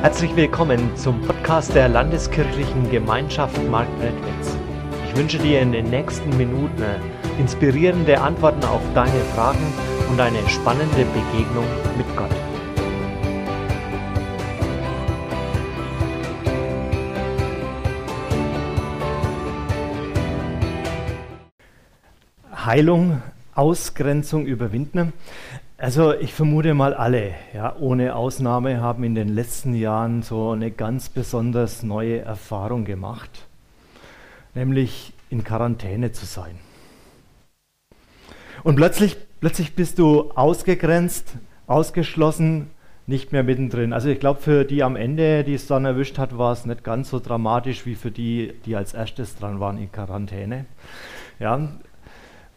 Herzlich willkommen zum Podcast der Landeskirchlichen Gemeinschaft Marktredwitz. Ich wünsche dir in den nächsten Minuten inspirierende Antworten auf deine Fragen und eine spannende Begegnung mit Gott. Heilung, Ausgrenzung überwinden. Also ich vermute mal alle, ja, ohne Ausnahme, haben in den letzten Jahren so eine ganz besonders neue Erfahrung gemacht, nämlich in Quarantäne zu sein. Und plötzlich, plötzlich bist du ausgegrenzt, ausgeschlossen, nicht mehr mittendrin. Also ich glaube, für die am Ende, die es dann erwischt hat, war es nicht ganz so dramatisch wie für die, die als erstes dran waren in Quarantäne. Ja.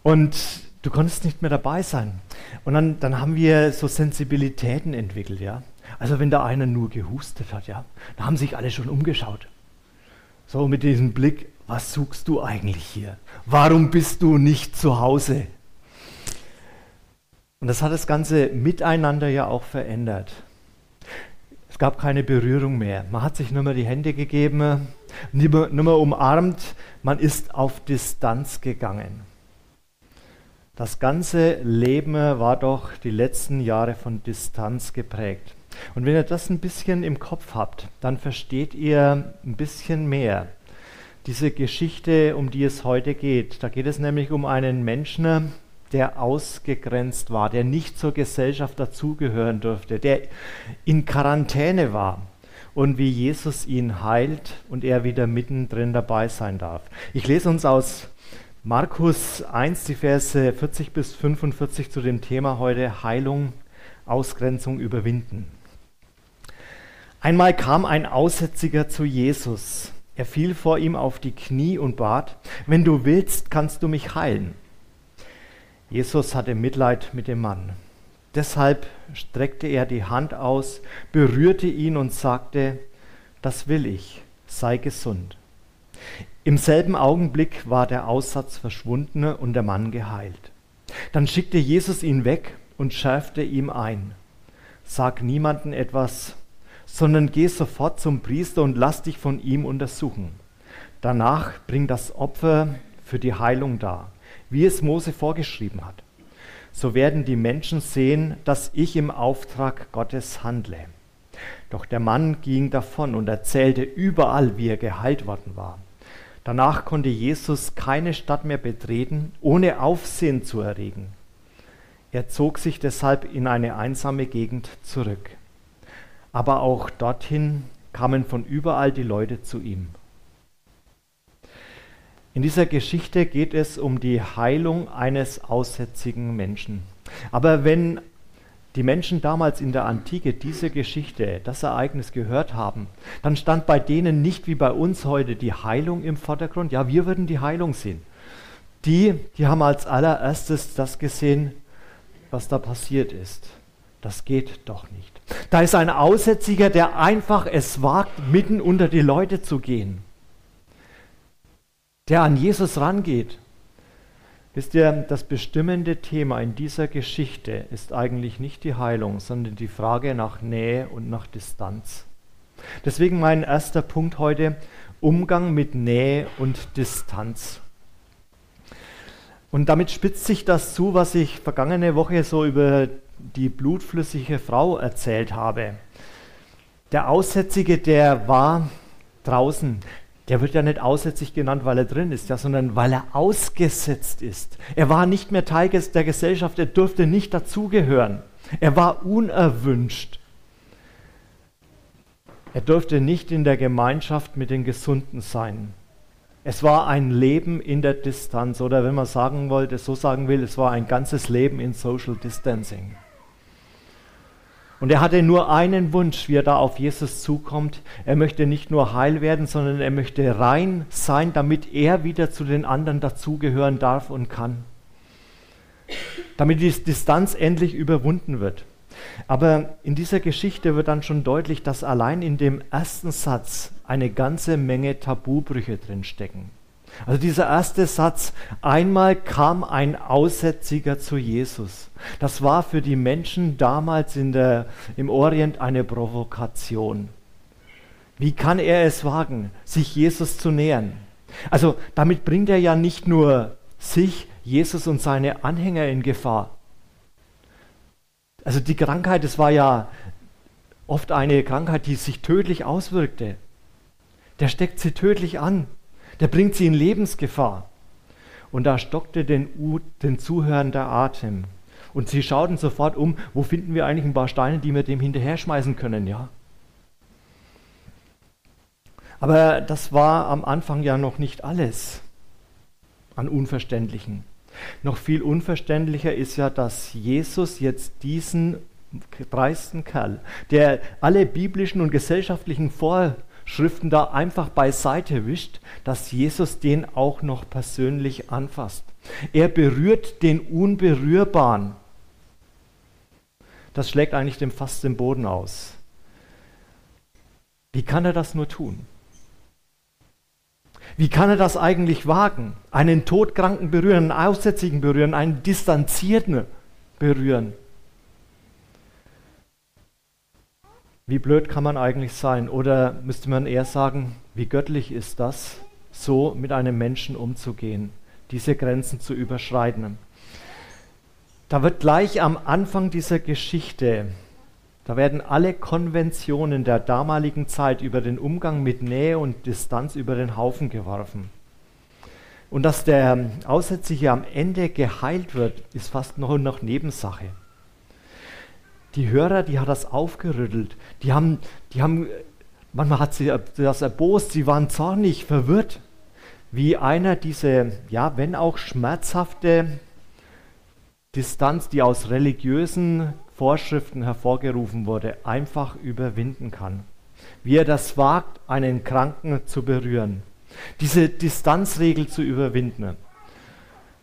Und du konntest nicht mehr dabei sein. Und dann, dann haben wir so Sensibilitäten entwickelt, ja. Also wenn da einer nur gehustet hat, ja, da haben sich alle schon umgeschaut. So mit diesem Blick, was suchst du eigentlich hier? Warum bist du nicht zu Hause? Und das hat das ganze Miteinander ja auch verändert. Es gab keine Berührung mehr. Man hat sich nur mehr die Hände gegeben, nur mehr umarmt. Man ist auf Distanz gegangen. Das ganze Leben war doch die letzten Jahre von Distanz geprägt. Und wenn ihr das ein bisschen im Kopf habt, dann versteht ihr ein bisschen mehr diese Geschichte, um die es heute geht. Da geht es nämlich um einen Menschen, der ausgegrenzt war, der nicht zur Gesellschaft dazugehören durfte, der in Quarantäne war und wie Jesus ihn heilt und er wieder mittendrin dabei sein darf. Ich lese uns aus Markus 1, die Verse 40 bis 45 zu dem Thema heute Heilung, Ausgrenzung überwinden. Einmal kam ein Aussätziger zu Jesus. Er fiel vor ihm auf die Knie und bat, wenn du willst, kannst du mich heilen. Jesus hatte Mitleid mit dem Mann. Deshalb streckte er die Hand aus, berührte ihn und sagte, das will ich, sei gesund. Im selben Augenblick war der Aussatz verschwunden und der Mann geheilt. Dann schickte Jesus ihn weg und schärfte ihm ein. Sag niemanden etwas, sondern geh sofort zum Priester und lass dich von ihm untersuchen. Danach bring das Opfer für die Heilung dar, wie es Mose vorgeschrieben hat. So werden die Menschen sehen, dass ich im Auftrag Gottes handle. Doch der Mann ging davon und erzählte überall, wie er geheilt worden war. Danach konnte Jesus keine Stadt mehr betreten, ohne Aufsehen zu erregen. Er zog sich deshalb in eine einsame Gegend zurück. Aber auch dorthin kamen von überall die Leute zu ihm. In dieser Geschichte geht es um die Heilung eines aussätzigen Menschen. Aber wenn die Menschen damals in der Antike diese Geschichte, das Ereignis gehört haben, dann stand bei denen nicht wie bei uns heute die Heilung im Vordergrund. Ja, wir würden die Heilung sehen. Die, die haben als allererstes das gesehen, was da passiert ist. Das geht doch nicht. Da ist ein Aussätziger, der einfach es wagt, mitten unter die Leute zu gehen. Der an Jesus rangeht Wisst ihr, das bestimmende Thema in dieser Geschichte ist eigentlich nicht die Heilung, sondern die Frage nach Nähe und nach Distanz. Deswegen mein erster Punkt heute, Umgang mit Nähe und Distanz. Und damit spitzt sich das zu, was ich vergangene Woche so über die blutflüssige Frau erzählt habe. Der Aussätzige, der war draußen, der wird ja nicht aussätzlich genannt, weil er drin ist, ja, sondern weil er ausgesetzt ist. Er war nicht mehr Teil der Gesellschaft, er durfte nicht dazugehören. Er war unerwünscht. Er durfte nicht in der Gemeinschaft mit den Gesunden sein. Es war ein Leben in der Distanz oder wenn man sagen wollte, so sagen will, es war ein ganzes Leben in Social Distancing. Und er hatte nur einen Wunsch, wie er da auf Jesus zukommt. Er möchte nicht nur heil werden, sondern er möchte rein sein, damit er wieder zu den anderen dazugehören darf und kann. Damit die Distanz endlich überwunden wird. Aber in dieser Geschichte wird dann schon deutlich, dass allein in dem ersten Satz eine ganze Menge Tabubrüche drinstecken. Also dieser erste Satz, einmal kam ein Aussätziger zu Jesus. Das war für die Menschen damals in der, im Orient eine Provokation. Wie kann er es wagen, sich Jesus zu nähern? Also damit bringt er ja nicht nur sich, Jesus und seine Anhänger in Gefahr. Also die Krankheit, es war ja oft eine Krankheit, die sich tödlich auswirkte. Der steckt sie tödlich an. Der bringt sie in Lebensgefahr. Und da stockte den, U den Zuhörern der Atem. Und sie schauten sofort um, wo finden wir eigentlich ein paar Steine, die wir dem hinterher schmeißen können, ja. Aber das war am Anfang ja noch nicht alles an Unverständlichen. Noch viel unverständlicher ist ja, dass Jesus jetzt diesen dreisten Kerl, der alle biblischen und gesellschaftlichen Vorschriften da einfach beiseite wischt, dass Jesus den auch noch persönlich anfasst. Er berührt den Unberührbaren. Das schlägt eigentlich dem fast den Boden aus. Wie kann er das nur tun? Wie kann er das eigentlich wagen? Einen Todkranken berühren, einen Aussätzigen berühren, einen Distanzierten berühren. Wie blöd kann man eigentlich sein? Oder müsste man eher sagen, wie göttlich ist das, so mit einem Menschen umzugehen, diese Grenzen zu überschreiten? Da wird gleich am Anfang dieser Geschichte da werden alle Konventionen der damaligen Zeit über den Umgang mit Nähe und Distanz über den Haufen geworfen. Und dass der Aussätzige am Ende geheilt wird, ist fast noch, noch Nebensache. Die Hörer, die hat das aufgerüttelt. Die haben, die haben, manchmal hat sie das erbost, sie waren zornig, verwirrt, wie einer diese, ja, wenn auch schmerzhafte Distanz, die aus religiösen Vorschriften hervorgerufen wurde, einfach überwinden kann. Wie er das wagt, einen Kranken zu berühren. Diese Distanzregel zu überwinden.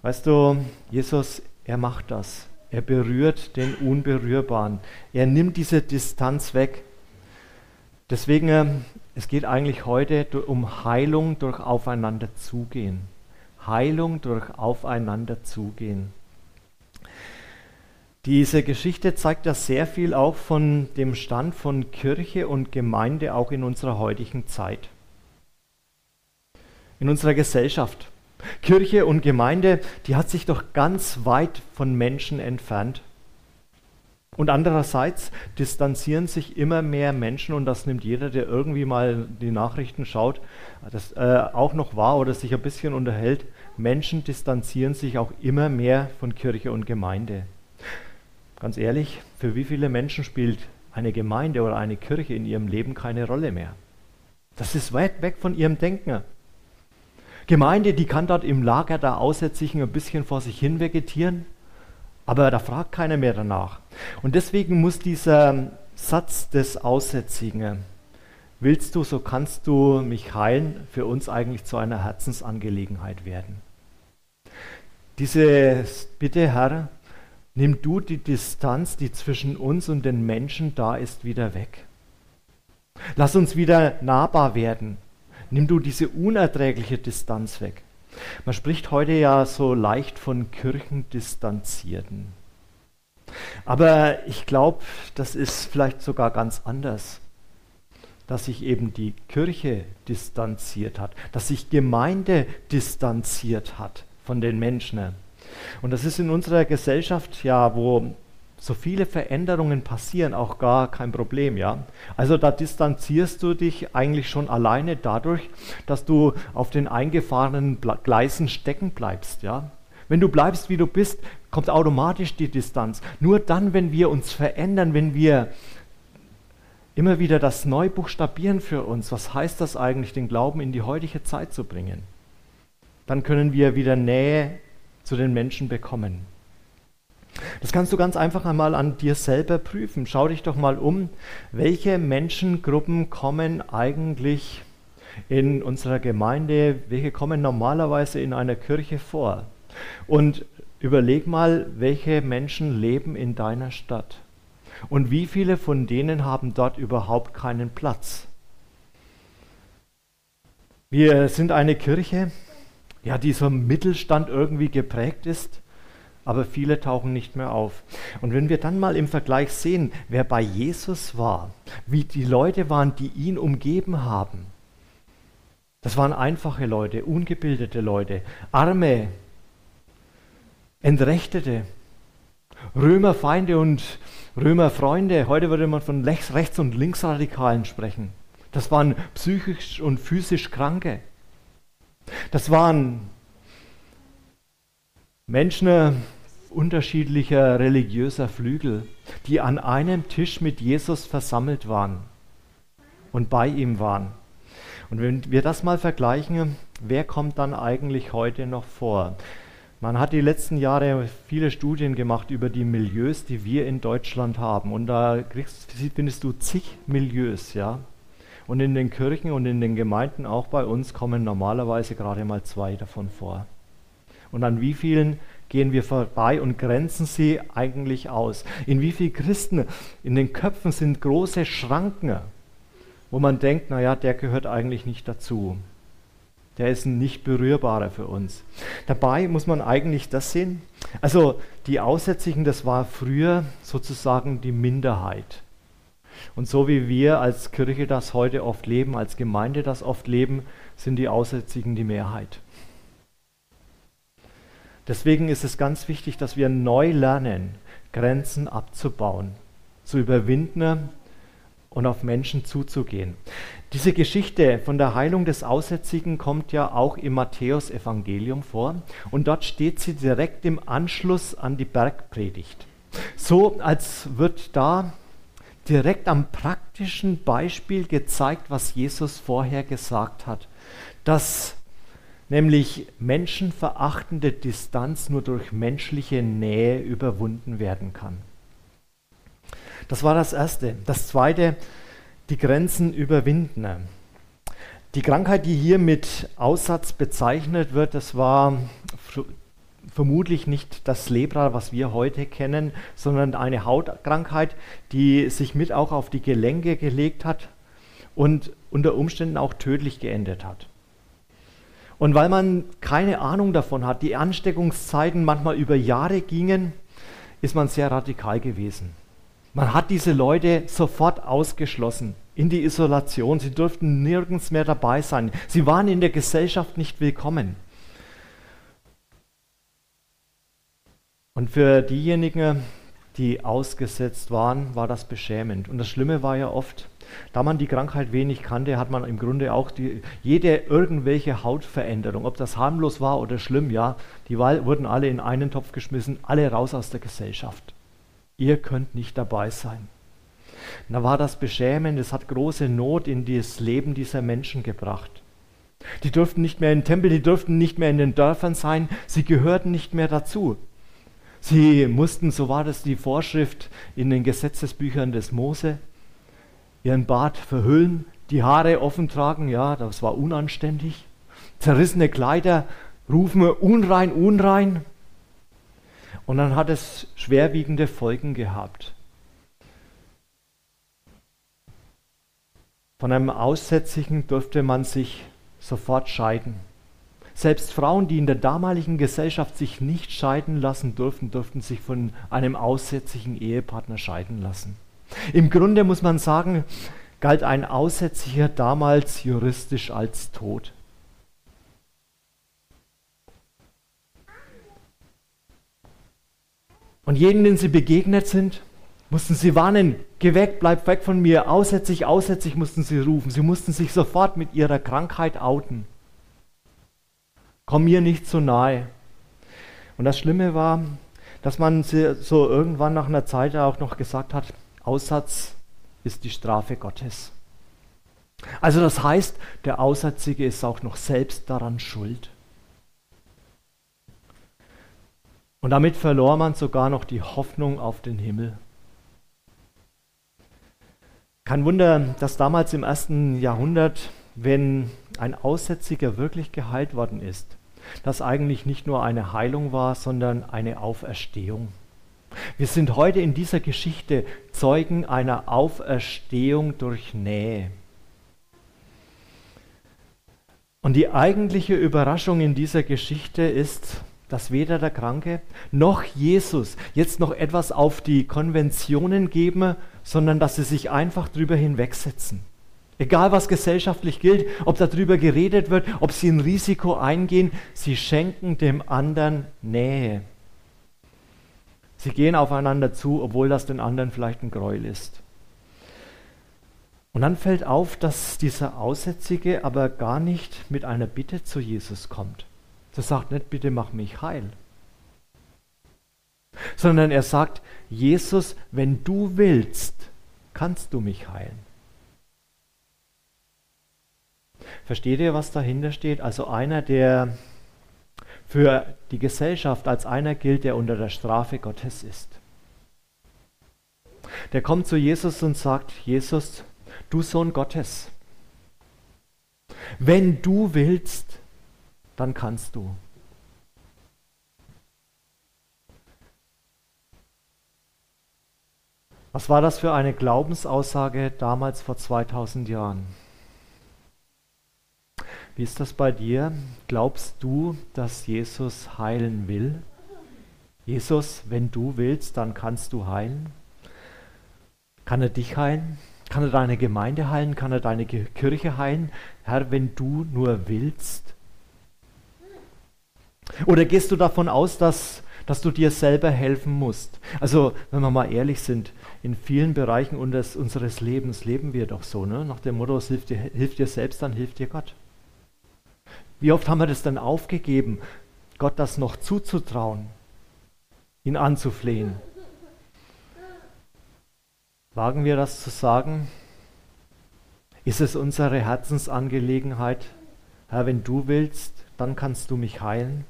Weißt du, Jesus, er macht das. Er berührt den Unberührbaren. Er nimmt diese Distanz weg. Deswegen, äh, es geht eigentlich heute um Heilung durch Aufeinander zugehen. Heilung durch Aufeinander zugehen. Diese Geschichte zeigt ja sehr viel auch von dem Stand von Kirche und Gemeinde auch in unserer heutigen Zeit. In unserer Gesellschaft. Kirche und Gemeinde, die hat sich doch ganz weit von Menschen entfernt. Und andererseits distanzieren sich immer mehr Menschen, und das nimmt jeder, der irgendwie mal die Nachrichten schaut, das äh, auch noch wahr oder sich ein bisschen unterhält. Menschen distanzieren sich auch immer mehr von Kirche und Gemeinde. Ganz ehrlich, für wie viele Menschen spielt eine Gemeinde oder eine Kirche in ihrem Leben keine Rolle mehr? Das ist weit weg von ihrem Denken. Gemeinde, die kann dort im Lager der Aussätzigen ein bisschen vor sich hin vegetieren, aber da fragt keiner mehr danach. Und deswegen muss dieser Satz des Aussätzigen, willst du, so kannst du mich heilen, für uns eigentlich zu einer Herzensangelegenheit werden. Diese Bitte, Herr, nimm du die Distanz, die zwischen uns und den Menschen da ist, wieder weg. Lass uns wieder nahbar werden. Nimm du diese unerträgliche Distanz weg. Man spricht heute ja so leicht von Kirchendistanzierten. Aber ich glaube, das ist vielleicht sogar ganz anders, dass sich eben die Kirche distanziert hat, dass sich Gemeinde distanziert hat von den Menschen. Und das ist in unserer Gesellschaft ja, wo so viele Veränderungen passieren, auch gar kein Problem, ja. Also da distanzierst du dich eigentlich schon alleine dadurch, dass du auf den eingefahrenen Gleisen stecken bleibst, ja. Wenn du bleibst, wie du bist, kommt automatisch die Distanz. Nur dann, wenn wir uns verändern, wenn wir immer wieder das neu buchstabieren für uns, was heißt das eigentlich, den Glauben in die heutige Zeit zu bringen, dann können wir wieder Nähe zu den Menschen bekommen. Das kannst du ganz einfach einmal an dir selber prüfen. Schau dich doch mal um, welche Menschengruppen kommen eigentlich in unserer Gemeinde, welche kommen normalerweise in einer Kirche vor. Und überleg mal, welche Menschen leben in deiner Stadt. Und wie viele von denen haben dort überhaupt keinen Platz? Wir sind eine Kirche, ja, die so Mittelstand irgendwie geprägt ist. Aber viele tauchen nicht mehr auf. Und wenn wir dann mal im Vergleich sehen, wer bei Jesus war, wie die Leute waren, die ihn umgeben haben, das waren einfache Leute, ungebildete Leute, arme, entrechtete, Römerfeinde und Römerfreunde. Heute würde man von Rechts- und Linksradikalen sprechen. Das waren psychisch und physisch Kranke. Das waren Menschen unterschiedlicher religiöser Flügel, die an einem Tisch mit Jesus versammelt waren und bei ihm waren. Und wenn wir das mal vergleichen, wer kommt dann eigentlich heute noch vor? Man hat die letzten Jahre viele Studien gemacht über die Milieus, die wir in Deutschland haben. Und da kriegst, findest du zig Milieus, ja. Und in den Kirchen und in den Gemeinden, auch bei uns, kommen normalerweise gerade mal zwei davon vor. Und an wie vielen gehen wir vorbei und grenzen sie eigentlich aus? In wie vielen Christen in den Köpfen sind große Schranken, wo man denkt, naja, der gehört eigentlich nicht dazu. Der ist ein nicht berührbarer für uns. Dabei muss man eigentlich das sehen. Also die Aussätzigen, das war früher sozusagen die Minderheit. Und so wie wir als Kirche das heute oft leben, als Gemeinde das oft leben, sind die Aussätzigen die Mehrheit. Deswegen ist es ganz wichtig, dass wir neu lernen, Grenzen abzubauen, zu überwinden und auf Menschen zuzugehen. Diese Geschichte von der Heilung des Aussätzigen kommt ja auch im Matthäusevangelium vor und dort steht sie direkt im Anschluss an die Bergpredigt. So als wird da direkt am praktischen Beispiel gezeigt, was Jesus vorher gesagt hat, dass nämlich menschenverachtende Distanz nur durch menschliche Nähe überwunden werden kann. Das war das Erste. Das Zweite, die Grenzen überwinden. Die Krankheit, die hier mit Aussatz bezeichnet wird, das war vermutlich nicht das Lepra, was wir heute kennen, sondern eine Hautkrankheit, die sich mit auch auf die Gelenke gelegt hat und unter Umständen auch tödlich geendet hat. Und weil man keine Ahnung davon hat, die Ansteckungszeiten manchmal über Jahre gingen, ist man sehr radikal gewesen. Man hat diese Leute sofort ausgeschlossen in die Isolation. Sie durften nirgends mehr dabei sein. Sie waren in der Gesellschaft nicht willkommen. Und für diejenigen, die ausgesetzt waren, war das beschämend. Und das Schlimme war ja oft, da man die Krankheit wenig kannte, hat man im Grunde auch die, jede irgendwelche Hautveränderung, ob das harmlos war oder schlimm, ja, die wurden alle in einen Topf geschmissen, alle raus aus der Gesellschaft. Ihr könnt nicht dabei sein. Da war das beschämend, es hat große Not in das Leben dieser Menschen gebracht. Die durften nicht mehr in den Tempel, die durften nicht mehr in den Dörfern sein, sie gehörten nicht mehr dazu. Sie mussten, so war das die Vorschrift in den Gesetzesbüchern des Mose, ihren Bart verhüllen, die Haare offen tragen, ja, das war unanständig. Zerrissene Kleider rufen unrein, unrein. Und dann hat es schwerwiegende Folgen gehabt. Von einem Aussätzigen durfte man sich sofort scheiden. Selbst Frauen, die in der damaligen Gesellschaft sich nicht scheiden lassen durften, durften sich von einem aussätzigen Ehepartner scheiden lassen. Im Grunde muss man sagen, galt ein Aussätziger damals juristisch als tot. Und jeden, den sie begegnet sind, mussten sie warnen, geh weg, bleib weg von mir, aussätzig, aussätzig mussten sie rufen. Sie mussten sich sofort mit ihrer Krankheit outen. Komm mir nicht zu nahe. Und das Schlimme war, dass man so irgendwann nach einer Zeit auch noch gesagt hat, Aussatz ist die Strafe Gottes. Also das heißt, der Aussätzige ist auch noch selbst daran schuld. Und damit verlor man sogar noch die Hoffnung auf den Himmel. Kein Wunder, dass damals im ersten Jahrhundert, wenn ein Aussätziger wirklich geheilt worden ist, das eigentlich nicht nur eine Heilung war, sondern eine Auferstehung. Wir sind heute in dieser Geschichte Zeugen einer Auferstehung durch Nähe. Und die eigentliche Überraschung in dieser Geschichte ist, dass weder der Kranke noch Jesus jetzt noch etwas auf die Konventionen geben, sondern dass sie sich einfach drüber hinwegsetzen. Egal was gesellschaftlich gilt, ob darüber geredet wird, ob sie ein Risiko eingehen, sie schenken dem anderen Nähe. Sie gehen aufeinander zu, obwohl das den anderen vielleicht ein Gräuel ist. Und dann fällt auf, dass dieser Aussätzige aber gar nicht mit einer Bitte zu Jesus kommt. Er sagt nicht, bitte mach mich heil. Sondern er sagt, Jesus, wenn du willst, kannst du mich heilen. Versteht ihr, was dahinter steht? Also einer, der für die Gesellschaft als einer gilt, der unter der Strafe Gottes ist. Der kommt zu Jesus und sagt, Jesus, du Sohn Gottes, wenn du willst, dann kannst du. Was war das für eine Glaubensaussage damals vor 2000 Jahren? Wie ist das bei dir? Glaubst du, dass Jesus heilen will? Jesus, wenn du willst, dann kannst du heilen. Kann er dich heilen? Kann er deine Gemeinde heilen? Kann er deine Kirche heilen? Herr, wenn du nur willst. Oder gehst du davon aus, dass, dass du dir selber helfen musst? Also, wenn wir mal ehrlich sind, in vielen Bereichen unseres, Lebens leben wir doch so, ne? nach dem Motto, hilf dir, hilf dir selbst, dann hilft dir Gott. Wie oft haben wir das dann aufgegeben, Gott das noch zuzutrauen, ihn anzuflehen? Wagen wir das zu sagen? Ist es unsere Herzensangelegenheit, Herr, wenn du willst, dann kannst du mich heilen?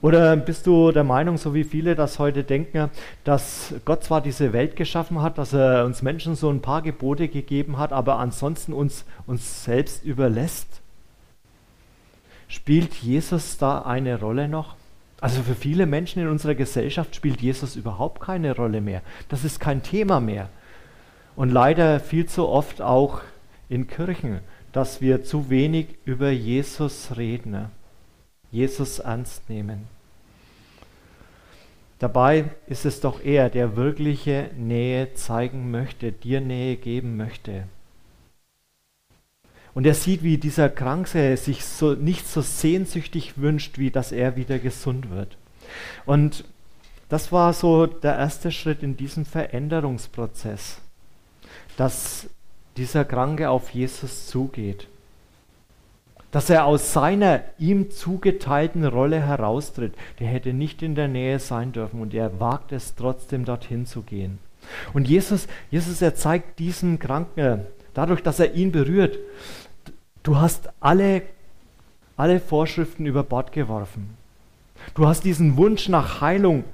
Oder bist du der Meinung, so wie viele das heute denken, dass Gott zwar diese Welt geschaffen hat, dass er uns Menschen so ein paar Gebote gegeben hat, aber ansonsten uns, uns selbst überlässt? Spielt Jesus da eine Rolle noch? Also für viele Menschen in unserer Gesellschaft spielt Jesus überhaupt keine Rolle mehr. Das ist kein Thema mehr. Und leider viel zu oft auch in Kirchen, dass wir zu wenig über Jesus reden. Jesus ernst nehmen. Dabei ist es doch er, der wirkliche Nähe zeigen möchte, dir Nähe geben möchte. Und er sieht, wie dieser Kranke sich so, nicht so sehnsüchtig wünscht, wie dass er wieder gesund wird. Und das war so der erste Schritt in diesem Veränderungsprozess, dass dieser Kranke auf Jesus zugeht dass er aus seiner ihm zugeteilten Rolle heraustritt. Der hätte nicht in der Nähe sein dürfen und er wagt es trotzdem dorthin zu gehen. Und Jesus, Jesus, er zeigt diesen Kranken, dadurch, dass er ihn berührt, du hast alle, alle Vorschriften über Bord geworfen. Du hast diesen Wunsch nach Heilung,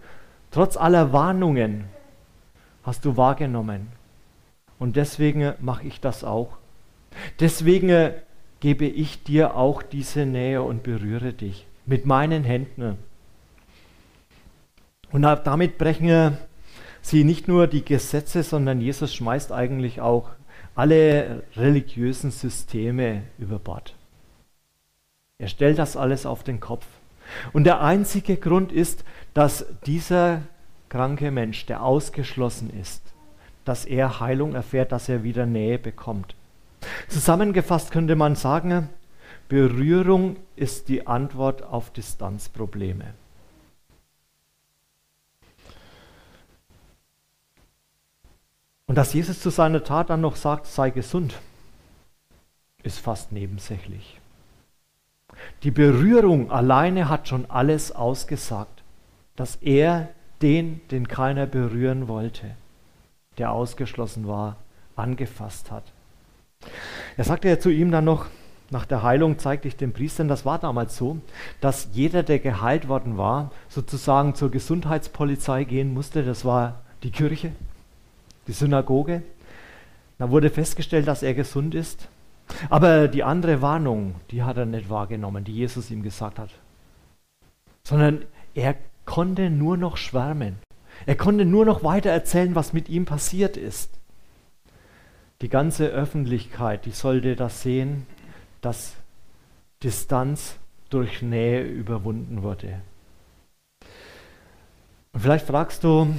trotz aller Warnungen, hast du wahrgenommen. Und deswegen mache ich das auch. Deswegen gebe ich dir auch diese Nähe und berühre dich mit meinen Händen. Und damit brechen sie nicht nur die Gesetze, sondern Jesus schmeißt eigentlich auch alle religiösen Systeme über Bord. Er stellt das alles auf den Kopf. Und der einzige Grund ist, dass dieser kranke Mensch, der ausgeschlossen ist, dass er Heilung erfährt, dass er wieder Nähe bekommt. Zusammengefasst könnte man sagen, Berührung ist die Antwort auf Distanzprobleme. Und dass Jesus zu seiner Tat dann noch sagt, sei gesund, ist fast nebensächlich. Die Berührung alleine hat schon alles ausgesagt, dass er den, den keiner berühren wollte, der ausgeschlossen war, angefasst hat. Er sagte ja zu ihm dann noch, nach der Heilung zeigte ich den Priestern, das war damals so, dass jeder, der geheilt worden war, sozusagen zur Gesundheitspolizei gehen musste. Das war die Kirche, die Synagoge. Da wurde festgestellt, dass er gesund ist. Aber die andere Warnung, die hat er nicht wahrgenommen, die Jesus ihm gesagt hat. Sondern er konnte nur noch schwärmen. Er konnte nur noch weiter erzählen, was mit ihm passiert ist. Die ganze Öffentlichkeit, die sollte das sehen, dass Distanz durch Nähe überwunden wurde. Und vielleicht fragst du,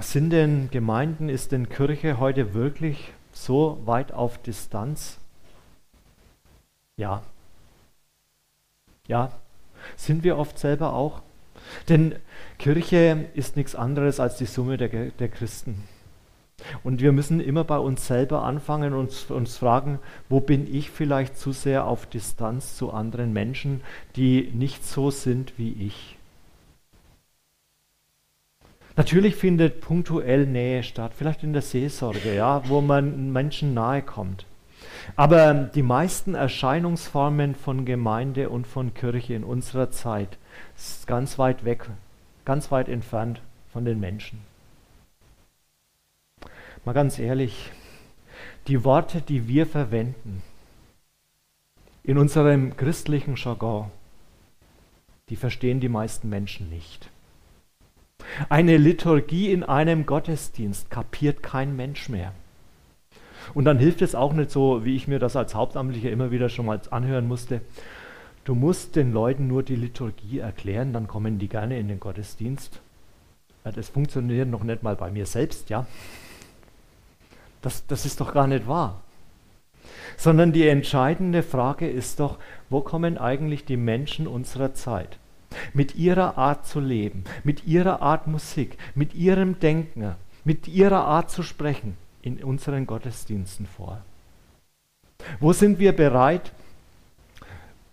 sind denn Gemeinden, ist denn Kirche heute wirklich so weit auf Distanz? Ja. Ja, sind wir oft selber auch. Denn Kirche ist nichts anderes als die Summe der, der Christen. Und wir müssen immer bei uns selber anfangen und uns, uns fragen, wo bin ich vielleicht zu sehr auf Distanz zu anderen Menschen, die nicht so sind wie ich. Natürlich findet punktuell Nähe statt, vielleicht in der Seelsorge, ja, wo man Menschen nahe kommt. Aber die meisten Erscheinungsformen von Gemeinde und von Kirche in unserer Zeit ist ganz weit weg, ganz weit entfernt von den Menschen. Mal ganz ehrlich, die Worte, die wir verwenden in unserem christlichen Jargon, die verstehen die meisten Menschen nicht. Eine Liturgie in einem Gottesdienst kapiert kein Mensch mehr. Und dann hilft es auch nicht so, wie ich mir das als Hauptamtlicher immer wieder schon mal anhören musste. Du musst den Leuten nur die Liturgie erklären, dann kommen die gerne in den Gottesdienst. Das funktioniert noch nicht mal bei mir selbst, ja. Das, das ist doch gar nicht wahr. Sondern die entscheidende Frage ist doch, wo kommen eigentlich die Menschen unserer Zeit mit ihrer Art zu leben, mit ihrer Art Musik, mit ihrem Denken, mit ihrer Art zu sprechen in unseren Gottesdiensten vor? Wo sind wir bereit,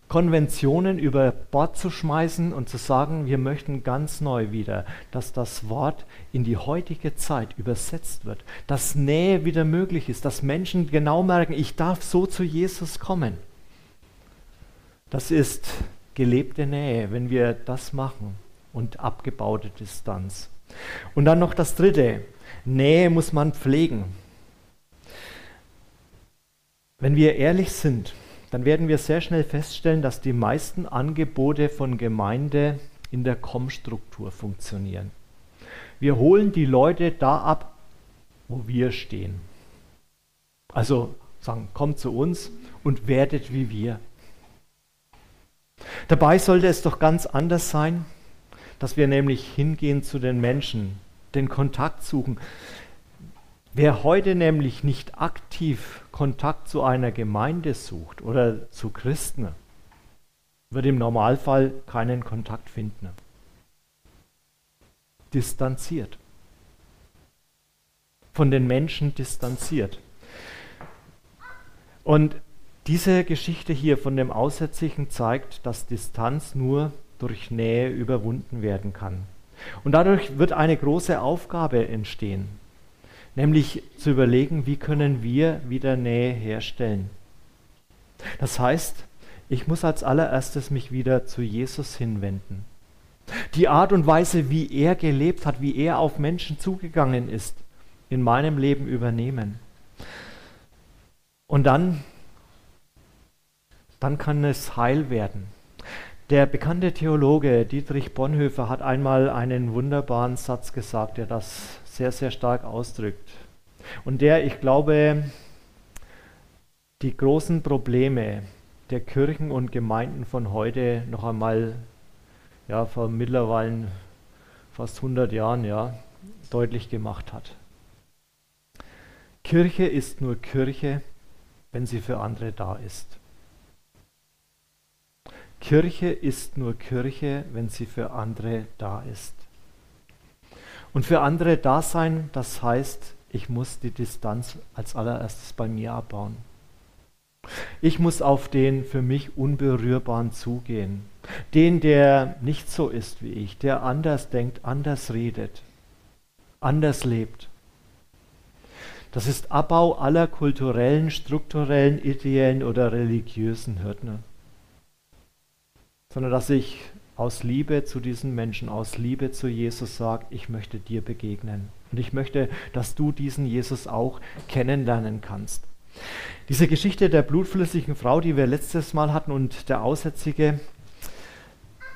Konventionen über Bord zu schmeißen und zu sagen, wir möchten ganz neu wieder, dass das Wort in die heutige Zeit übersetzt wird, dass Nähe wieder möglich ist, dass Menschen genau merken, ich darf so zu Jesus kommen. Das ist gelebte Nähe, wenn wir das machen und abgebaute Distanz. Und dann noch das Dritte, Nähe muss man pflegen. Wenn wir ehrlich sind, dann werden wir sehr schnell feststellen, dass die meisten Angebote von Gemeinde in der Komm-Struktur funktionieren. Wir holen die Leute da ab, wo wir stehen. Also sagen, kommt zu uns und werdet wie wir. Dabei sollte es doch ganz anders sein, dass wir nämlich hingehen zu den Menschen, den Kontakt suchen. Wer heute nämlich nicht aktiv Kontakt zu einer Gemeinde sucht oder zu Christen, wird im Normalfall keinen Kontakt finden. Distanziert. Von den Menschen distanziert. Und diese Geschichte hier von dem Aussätzigen zeigt, dass Distanz nur durch Nähe überwunden werden kann. Und dadurch wird eine große Aufgabe entstehen nämlich zu überlegen, wie können wir wieder Nähe herstellen. Das heißt, ich muss als allererstes mich wieder zu Jesus hinwenden. Die Art und Weise, wie er gelebt hat, wie er auf Menschen zugegangen ist, in meinem Leben übernehmen. Und dann, dann kann es heil werden. Der bekannte Theologe Dietrich Bonhoeffer hat einmal einen wunderbaren Satz gesagt, der das sehr, sehr stark ausdrückt. Und der, ich glaube, die großen Probleme der Kirchen und Gemeinden von heute noch einmal, ja, vor mittlerweile fast 100 Jahren, ja, deutlich gemacht hat. Kirche ist nur Kirche, wenn sie für andere da ist. Kirche ist nur Kirche, wenn sie für andere da ist. Und für andere da sein, das heißt, ich muss die Distanz als allererstes bei mir abbauen. Ich muss auf den für mich Unberührbaren zugehen. Den, der nicht so ist wie ich, der anders denkt, anders redet, anders lebt. Das ist Abbau aller kulturellen, strukturellen, ideellen oder religiösen Hürden. Sondern dass ich aus Liebe zu diesen Menschen, aus Liebe zu Jesus sagt, ich möchte dir begegnen. Und ich möchte, dass du diesen Jesus auch kennenlernen kannst. Diese Geschichte der blutflüssigen Frau, die wir letztes Mal hatten, und der Aussätzige,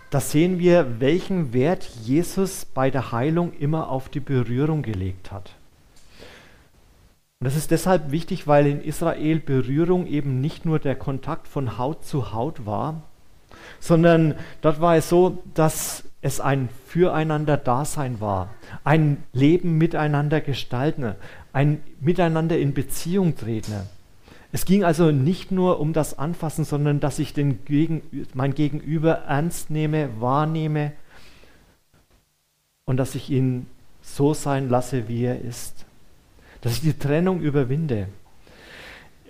da sehen wir, welchen Wert Jesus bei der Heilung immer auf die Berührung gelegt hat. Und das ist deshalb wichtig, weil in Israel Berührung eben nicht nur der Kontakt von Haut zu Haut war, sondern dort war es so, dass es ein Füreinander-Dasein war, ein Leben miteinander gestalten, ein Miteinander in Beziehung treten. Es ging also nicht nur um das Anfassen, sondern dass ich den Gegen, mein Gegenüber ernst nehme, wahrnehme und dass ich ihn so sein lasse, wie er ist. Dass ich die Trennung überwinde.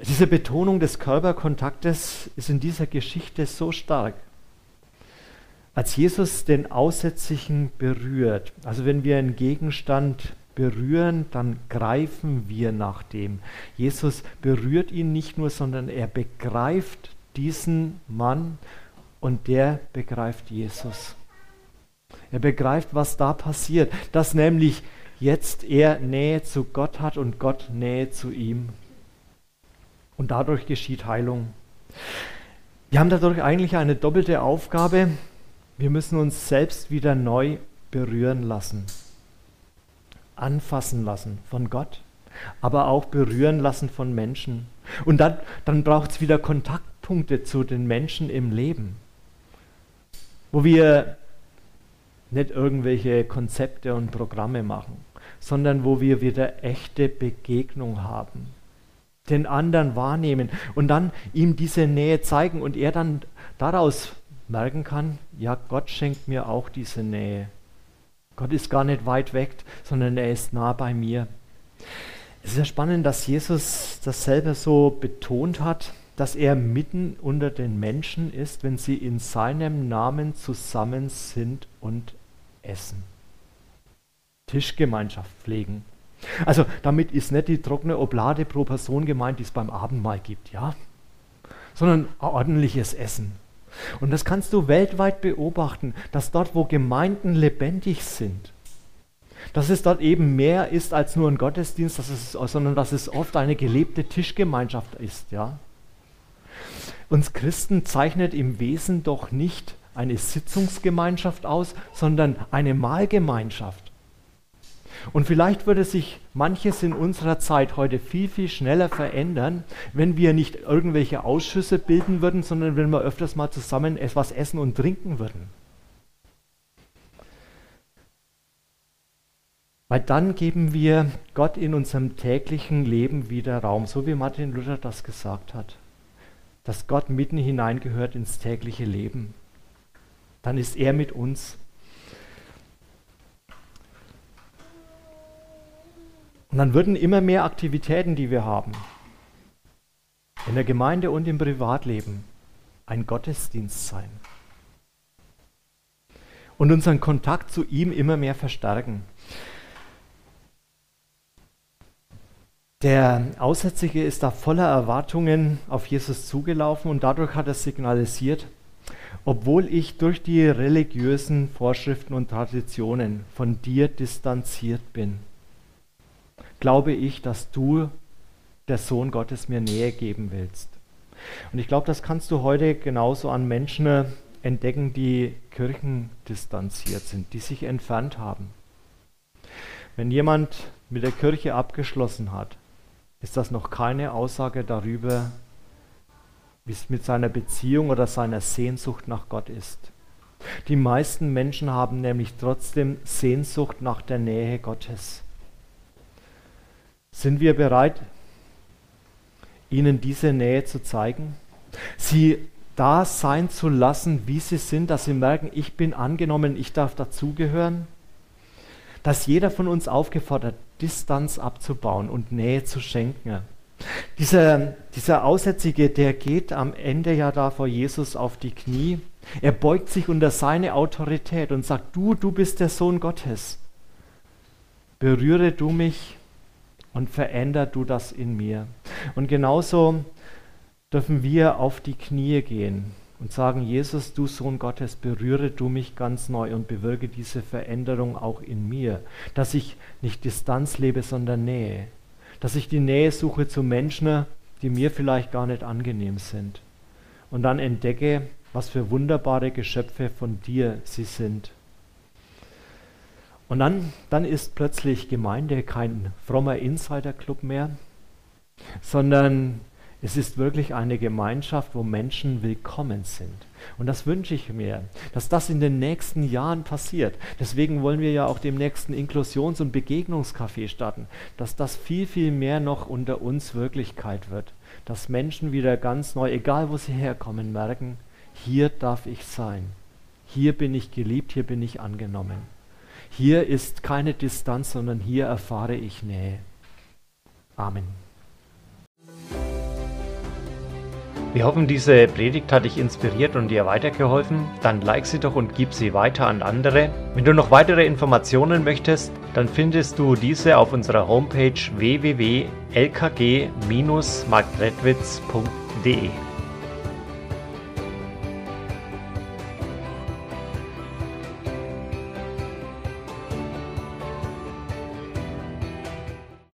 Diese Betonung des Körperkontaktes ist in dieser Geschichte so stark. Als Jesus den Aussätzigen berührt, also wenn wir einen Gegenstand berühren, dann greifen wir nach dem. Jesus berührt ihn nicht nur, sondern er begreift diesen Mann und der begreift Jesus. Er begreift, was da passiert, dass nämlich jetzt er Nähe zu Gott hat und Gott Nähe zu ihm. Und dadurch geschieht Heilung. Wir haben dadurch eigentlich eine doppelte Aufgabe. Wir müssen uns selbst wieder neu berühren lassen, anfassen lassen von Gott, aber auch berühren lassen von Menschen. Und dann, dann braucht es wieder Kontaktpunkte zu den Menschen im Leben, wo wir nicht irgendwelche Konzepte und Programme machen, sondern wo wir wieder echte Begegnung haben, den anderen wahrnehmen und dann ihm diese Nähe zeigen und er dann daraus merken kann, ja, Gott schenkt mir auch diese Nähe. Gott ist gar nicht weit weg, sondern er ist nah bei mir. Es ist ja spannend, dass Jesus das selber so betont hat, dass er mitten unter den Menschen ist, wenn sie in seinem Namen zusammen sind und essen. Tischgemeinschaft pflegen. Also damit ist nicht die trockene Oblade pro Person gemeint, die es beim Abendmahl gibt, ja, sondern ordentliches Essen. Und das kannst du weltweit beobachten, dass dort, wo Gemeinden lebendig sind, dass es dort eben mehr ist als nur ein Gottesdienst, dass es, sondern dass es oft eine gelebte Tischgemeinschaft ist. Ja? Uns Christen zeichnet im Wesen doch nicht eine Sitzungsgemeinschaft aus, sondern eine Mahlgemeinschaft. Und vielleicht würde sich manches in unserer Zeit heute viel, viel schneller verändern, wenn wir nicht irgendwelche Ausschüsse bilden würden, sondern wenn wir öfters mal zusammen etwas essen und trinken würden. Weil dann geben wir Gott in unserem täglichen Leben wieder Raum, so wie Martin Luther das gesagt hat, dass Gott mitten hineingehört ins tägliche Leben. Dann ist er mit uns Und dann würden immer mehr Aktivitäten, die wir haben, in der Gemeinde und im Privatleben, ein Gottesdienst sein. Und unseren Kontakt zu ihm immer mehr verstärken. Der Aussätzige ist da voller Erwartungen auf Jesus zugelaufen und dadurch hat er signalisiert, obwohl ich durch die religiösen Vorschriften und Traditionen von dir distanziert bin glaube ich, dass du, der Sohn Gottes, mir Nähe geben willst. Und ich glaube, das kannst du heute genauso an Menschen äh, entdecken, die kirchendistanziert sind, die sich entfernt haben. Wenn jemand mit der Kirche abgeschlossen hat, ist das noch keine Aussage darüber, wie es mit seiner Beziehung oder seiner Sehnsucht nach Gott ist. Die meisten Menschen haben nämlich trotzdem Sehnsucht nach der Nähe Gottes. Sind wir bereit, ihnen diese Nähe zu zeigen? Sie da sein zu lassen, wie sie sind, dass sie merken, ich bin angenommen, ich darf dazugehören? Dass jeder von uns aufgefordert, Distanz abzubauen und Nähe zu schenken. Dieser, dieser Aussätzige, der geht am Ende ja da vor Jesus auf die Knie. Er beugt sich unter seine Autorität und sagt, du, du bist der Sohn Gottes. Berühre du mich und veränder du das in mir. Und genauso dürfen wir auf die Knie gehen und sagen, Jesus, du Sohn Gottes, berühre du mich ganz neu und bewirke diese Veränderung auch in mir, dass ich nicht Distanz lebe, sondern Nähe, dass ich die Nähe suche zu Menschen, die mir vielleicht gar nicht angenehm sind und dann entdecke, was für wunderbare Geschöpfe von dir sie sind. Und dann, dann ist plötzlich Gemeinde kein frommer Insider-Club mehr, sondern Es ist wirklich eine Gemeinschaft, wo Menschen willkommen sind. Und das wünsche ich mir, dass das in den nächsten Jahren passiert. Deswegen wollen wir ja auch dem nächsten Inklusions- und Begegnungscafé starten, dass das viel, viel mehr noch unter uns Wirklichkeit wird. Dass Menschen wieder ganz neu, egal wo sie herkommen, merken, hier darf ich sein. Hier bin ich geliebt, hier bin ich angenommen. Hier ist keine Distanz, sondern hier erfahre ich Nähe. Amen. Wir hoffen, diese Predigt hat dich inspiriert und dir weitergeholfen. Dann like sie doch und gib sie weiter an andere. Wenn du noch weitere Informationen möchtest, dann findest du diese auf unserer Homepage www.lkg-marktredwitz.de.